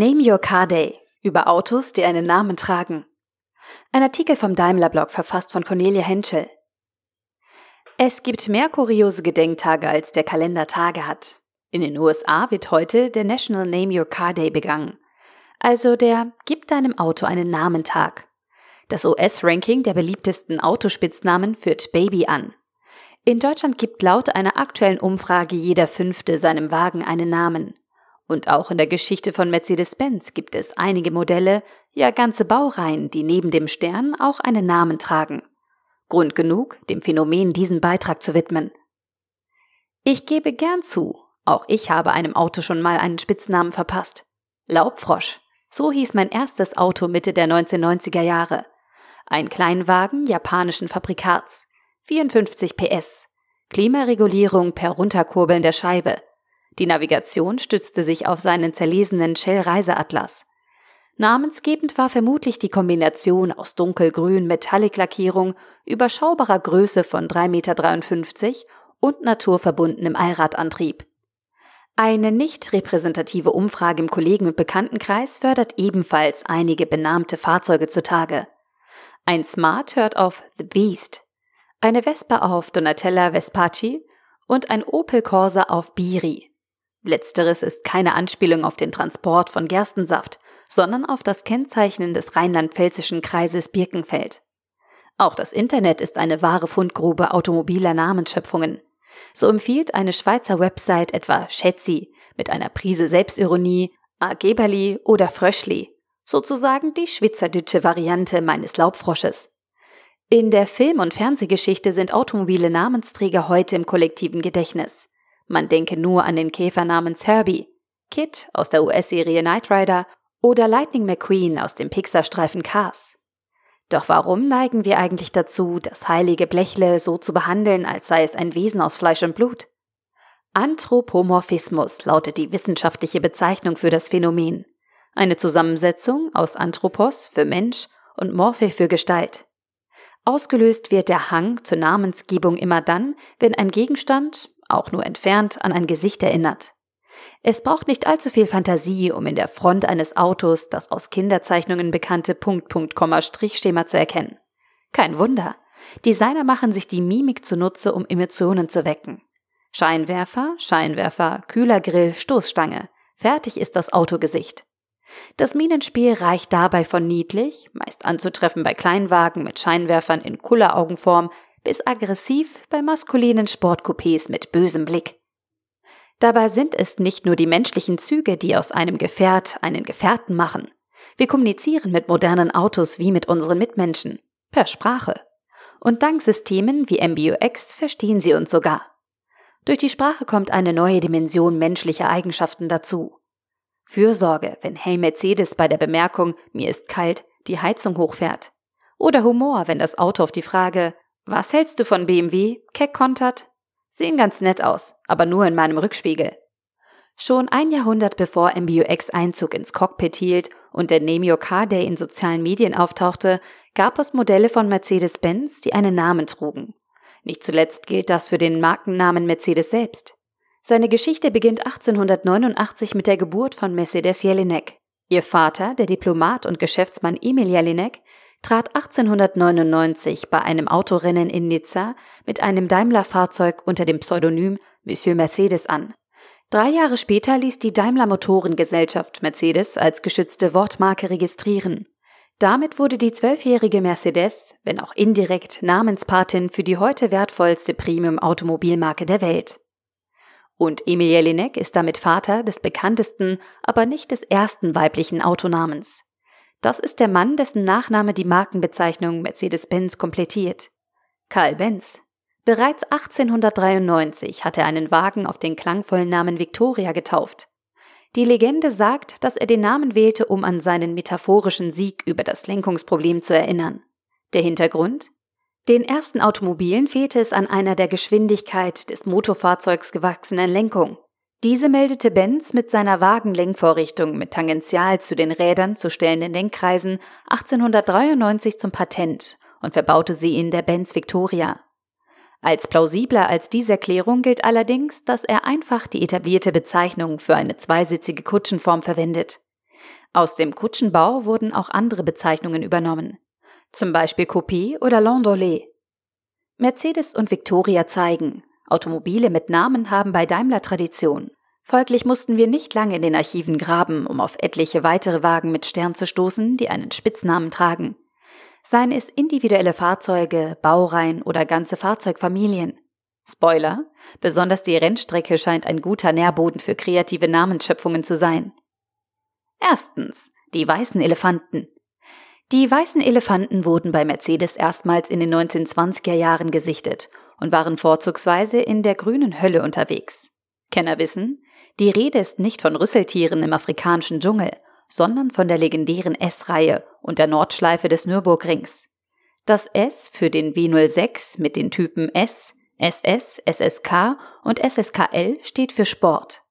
Name Your Car Day über Autos, die einen Namen tragen. Ein Artikel vom Daimler-Blog verfasst von Cornelia Henschel. Es gibt mehr kuriose Gedenktage, als der Kalender Tage hat. In den USA wird heute der National Name Your Car Day begangen. Also der Gib deinem Auto einen Namen-Tag. Das US-Ranking der beliebtesten Autospitznamen führt Baby an. In Deutschland gibt laut einer aktuellen Umfrage jeder Fünfte seinem Wagen einen Namen. Und auch in der Geschichte von Mercedes-Benz gibt es einige Modelle, ja ganze Baureihen, die neben dem Stern auch einen Namen tragen. Grund genug, dem Phänomen diesen Beitrag zu widmen. Ich gebe gern zu, auch ich habe einem Auto schon mal einen Spitznamen verpasst. Laubfrosch, so hieß mein erstes Auto Mitte der 1990er Jahre. Ein Kleinwagen japanischen Fabrikats, 54 PS, Klimaregulierung per Runterkurbeln der Scheibe, die Navigation stützte sich auf seinen zerlesenen Shell-Reiseatlas. Namensgebend war vermutlich die Kombination aus dunkelgrün Metallic-Lackierung, überschaubarer Größe von 3,53 Meter und naturverbundenem Allradantrieb. Eine nicht repräsentative Umfrage im Kollegen- und Bekanntenkreis fördert ebenfalls einige benannte Fahrzeuge zutage. Ein Smart hört auf The Beast, eine Vespa auf Donatella Vespaci und ein Opel Corsa auf Biri. Letzteres ist keine Anspielung auf den Transport von Gerstensaft, sondern auf das Kennzeichnen des rheinland-pfälzischen Kreises Birkenfeld. Auch das Internet ist eine wahre Fundgrube automobiler Namensschöpfungen. So empfiehlt eine Schweizer Website etwa Schätzi mit einer Prise Selbstironie, Ageberli oder Fröschli, sozusagen die schwitzerdütsche Variante meines Laubfrosches. In der Film- und Fernsehgeschichte sind automobile Namensträger heute im kollektiven Gedächtnis. Man denke nur an den Käfer namens Herbie, Kit aus der US-Serie Knight Rider oder Lightning McQueen aus dem Pixar-Streifen Cars. Doch warum neigen wir eigentlich dazu, das heilige Blechle so zu behandeln, als sei es ein Wesen aus Fleisch und Blut? Anthropomorphismus lautet die wissenschaftliche Bezeichnung für das Phänomen. Eine Zusammensetzung aus Anthropos für Mensch und Morphe für Gestalt. Ausgelöst wird der Hang zur Namensgebung immer dann, wenn ein Gegenstand, auch nur entfernt, an ein Gesicht erinnert. Es braucht nicht allzu viel Fantasie, um in der Front eines Autos das aus Kinderzeichnungen bekannte Punkt, Punkt, Komma, Strichschema zu erkennen. Kein Wunder. Designer machen sich die Mimik zunutze, um Emotionen zu wecken. Scheinwerfer, Scheinwerfer, Kühlergrill, Stoßstange. Fertig ist das Autogesicht. Das Minenspiel reicht dabei von niedlich, meist anzutreffen bei Kleinwagen mit Scheinwerfern in Kulleraugenform, bis aggressiv bei maskulinen Sportcoupés mit bösem Blick. Dabei sind es nicht nur die menschlichen Züge, die aus einem Gefährt einen Gefährten machen. Wir kommunizieren mit modernen Autos wie mit unseren Mitmenschen. Per Sprache. Und dank Systemen wie MBUX verstehen sie uns sogar. Durch die Sprache kommt eine neue Dimension menschlicher Eigenschaften dazu. Fürsorge, wenn Hey Mercedes bei der Bemerkung mir ist kalt die Heizung hochfährt. Oder Humor, wenn das Auto auf die Frage was hältst du von BMW? Keck kontert. Sehen ganz nett aus, aber nur in meinem Rückspiegel. Schon ein Jahrhundert bevor MBUX Einzug ins Cockpit hielt und der Your Car Day in sozialen Medien auftauchte, gab es Modelle von Mercedes-Benz, die einen Namen trugen. Nicht zuletzt gilt das für den Markennamen Mercedes selbst. Seine Geschichte beginnt 1889 mit der Geburt von Mercedes Jelinek. Ihr Vater, der Diplomat und Geschäftsmann Emil Jelinek, trat 1899 bei einem Autorennen in Nizza mit einem Daimler-Fahrzeug unter dem Pseudonym Monsieur Mercedes an. Drei Jahre später ließ die Daimler Motorengesellschaft Mercedes als geschützte Wortmarke registrieren. Damit wurde die zwölfjährige Mercedes, wenn auch indirekt, Namenspatin für die heute wertvollste Premium-Automobilmarke der Welt. Und Emil Jelinek ist damit Vater des bekanntesten, aber nicht des ersten weiblichen Autonamens. Das ist der Mann, dessen Nachname die Markenbezeichnung Mercedes-Benz komplettiert. Karl Benz. Bereits 1893 hat er einen Wagen auf den klangvollen Namen Victoria getauft. Die Legende sagt, dass er den Namen wählte, um an seinen metaphorischen Sieg über das Lenkungsproblem zu erinnern. Der Hintergrund? Den ersten Automobilen fehlte es an einer der Geschwindigkeit des Motorfahrzeugs gewachsenen Lenkung. Diese meldete Benz mit seiner Wagenlenkvorrichtung mit tangential zu den Rädern zu stellenden Lenkkreisen 1893 zum Patent und verbaute sie in der Benz Victoria. Als plausibler als diese Erklärung gilt allerdings, dass er einfach die etablierte Bezeichnung für eine zweisitzige Kutschenform verwendet. Aus dem Kutschenbau wurden auch andere Bezeichnungen übernommen, zum Beispiel Coupé oder Landaulet. Mercedes und Victoria zeigen, Automobile mit Namen haben bei Daimler Tradition. Folglich mussten wir nicht lange in den Archiven graben, um auf etliche weitere Wagen mit Stern zu stoßen, die einen Spitznamen tragen. Seien es individuelle Fahrzeuge, Baureihen oder ganze Fahrzeugfamilien. Spoiler, besonders die Rennstrecke scheint ein guter Nährboden für kreative Namensschöpfungen zu sein. Erstens, die weißen Elefanten. Die weißen Elefanten wurden bei Mercedes erstmals in den 1920er Jahren gesichtet und waren vorzugsweise in der grünen Hölle unterwegs. Kenner wissen, die Rede ist nicht von Rüsseltieren im afrikanischen Dschungel, sondern von der legendären S-Reihe und der Nordschleife des Nürburgrings. Das S für den W06 mit den Typen S, SS, SSK und SSKL steht für Sport.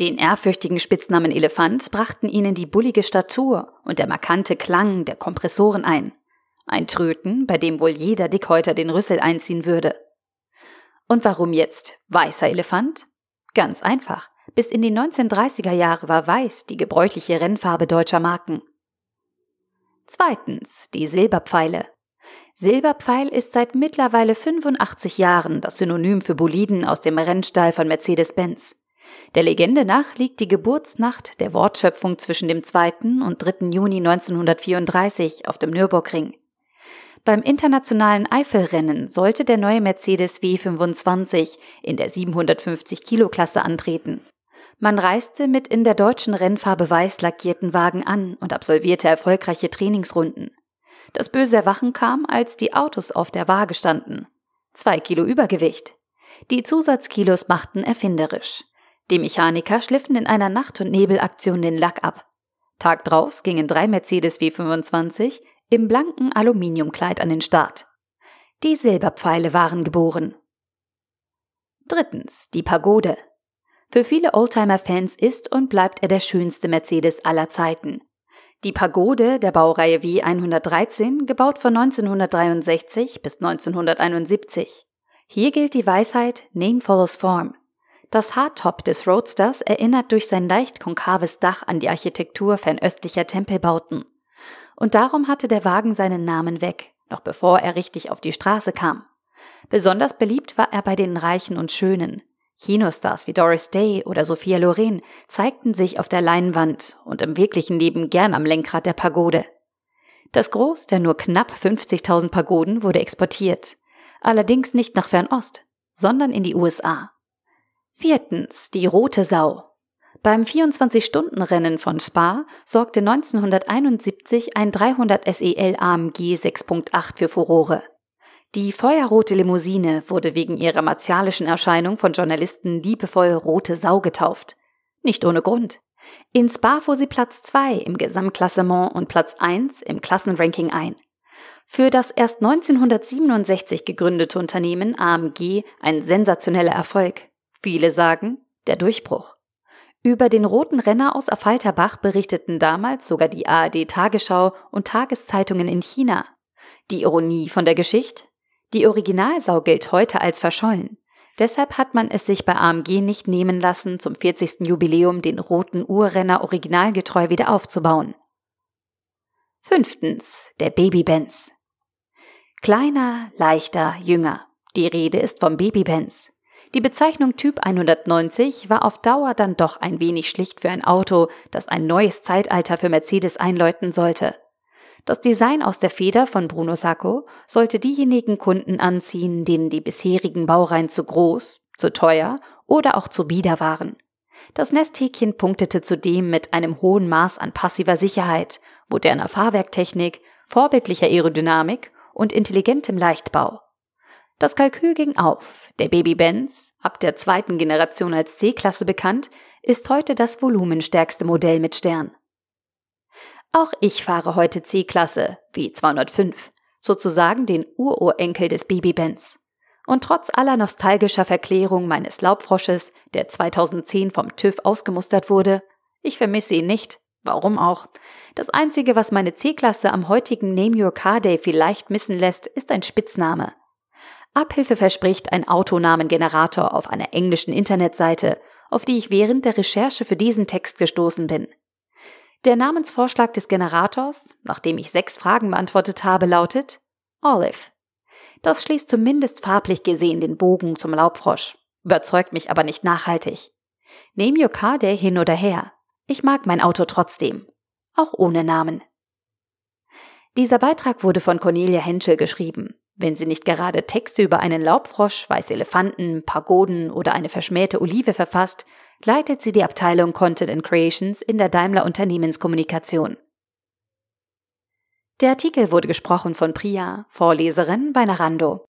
Den ehrfürchtigen Spitznamen Elefant brachten ihnen die bullige Statur und der markante Klang der Kompressoren ein. Ein Tröten, bei dem wohl jeder Dickhäuter den Rüssel einziehen würde. Und warum jetzt weißer Elefant? Ganz einfach. Bis in die 1930er Jahre war weiß die gebräuchliche Rennfarbe deutscher Marken. Zweitens die Silberpfeile. Silberpfeil ist seit mittlerweile 85 Jahren das Synonym für Boliden aus dem Rennstall von Mercedes-Benz. Der Legende nach liegt die Geburtsnacht der Wortschöpfung zwischen dem 2. und 3. Juni 1934 auf dem Nürburgring. Beim internationalen Eifelrennen sollte der neue Mercedes W25 in der 750 Kilo Klasse antreten. Man reiste mit in der deutschen Rennfarbe weiß lackierten Wagen an und absolvierte erfolgreiche Trainingsrunden. Das böse Erwachen kam, als die Autos auf der Waage standen. Zwei Kilo Übergewicht. Die Zusatzkilos machten erfinderisch. Die Mechaniker schliffen in einer Nacht- und Nebelaktion den Lack ab. Tag drauf gingen drei Mercedes W25 im blanken Aluminiumkleid an den Start. Die Silberpfeile waren geboren. Drittens, die Pagode. Für viele Oldtimer-Fans ist und bleibt er der schönste Mercedes aller Zeiten. Die Pagode der Baureihe W113, gebaut von 1963 bis 1971. Hier gilt die Weisheit Name follows Form. Das Hardtop des Roadsters erinnert durch sein leicht konkaves Dach an die Architektur fernöstlicher Tempelbauten. Und darum hatte der Wagen seinen Namen weg, noch bevor er richtig auf die Straße kam. Besonders beliebt war er bei den Reichen und Schönen. Kinostars wie Doris Day oder Sophia Loren zeigten sich auf der Leinwand und im wirklichen Leben gern am Lenkrad der Pagode. Das Groß der nur knapp 50.000 Pagoden wurde exportiert. Allerdings nicht nach Fernost, sondern in die USA. Viertens, die rote Sau. Beim 24-Stunden-Rennen von Spa sorgte 1971 ein 300 SEL AMG 6.8 für Furore. Die feuerrote Limousine wurde wegen ihrer martialischen Erscheinung von Journalisten liebevoll rote Sau getauft. Nicht ohne Grund. In Spa fuhr sie Platz 2 im Gesamtklassement und Platz 1 im Klassenranking ein. Für das erst 1967 gegründete Unternehmen AMG ein sensationeller Erfolg. Viele sagen, der Durchbruch. Über den roten Renner aus Affalterbach berichteten damals sogar die ARD Tagesschau und Tageszeitungen in China. Die Ironie von der Geschichte? Die Originalsau gilt heute als verschollen. Deshalb hat man es sich bei AMG nicht nehmen lassen, zum 40. Jubiläum den roten Urrenner originalgetreu wieder aufzubauen. Fünftens, der Baby-Benz. Kleiner, leichter, jünger. Die Rede ist vom Baby-Benz. Die Bezeichnung Typ 190 war auf Dauer dann doch ein wenig schlicht für ein Auto, das ein neues Zeitalter für Mercedes einläuten sollte. Das Design aus der Feder von Bruno Sacco sollte diejenigen Kunden anziehen, denen die bisherigen Baureihen zu groß, zu teuer oder auch zu bieder waren. Das Nesthäkchen punktete zudem mit einem hohen Maß an passiver Sicherheit, moderner Fahrwerktechnik, vorbildlicher Aerodynamik und intelligentem Leichtbau. Das Kalkül ging auf. Der Baby Benz, ab der zweiten Generation als C-Klasse bekannt, ist heute das volumenstärkste Modell mit Stern. Auch ich fahre heute C-Klasse, wie 205, sozusagen den Ururenkel des Baby Benz. Und trotz aller nostalgischer Verklärung meines Laubfrosches, der 2010 vom TÜV ausgemustert wurde, ich vermisse ihn nicht. Warum auch? Das Einzige, was meine C-Klasse am heutigen Name Your Car Day vielleicht missen lässt, ist ein Spitzname. Abhilfe verspricht ein Autonamengenerator auf einer englischen Internetseite, auf die ich während der Recherche für diesen Text gestoßen bin. Der Namensvorschlag des Generators, nachdem ich sechs Fragen beantwortet habe, lautet Olive. Das schließt zumindest farblich gesehen den Bogen zum Laubfrosch, überzeugt mich aber nicht nachhaltig. Name your car day hin oder her. Ich mag mein Auto trotzdem, auch ohne Namen. Dieser Beitrag wurde von Cornelia Henschel geschrieben. Wenn sie nicht gerade Texte über einen Laubfrosch, weiße Elefanten, Pagoden oder eine verschmähte Olive verfasst, leitet sie die Abteilung Content and Creations in der Daimler Unternehmenskommunikation. Der Artikel wurde gesprochen von Priya, Vorleserin bei Narando.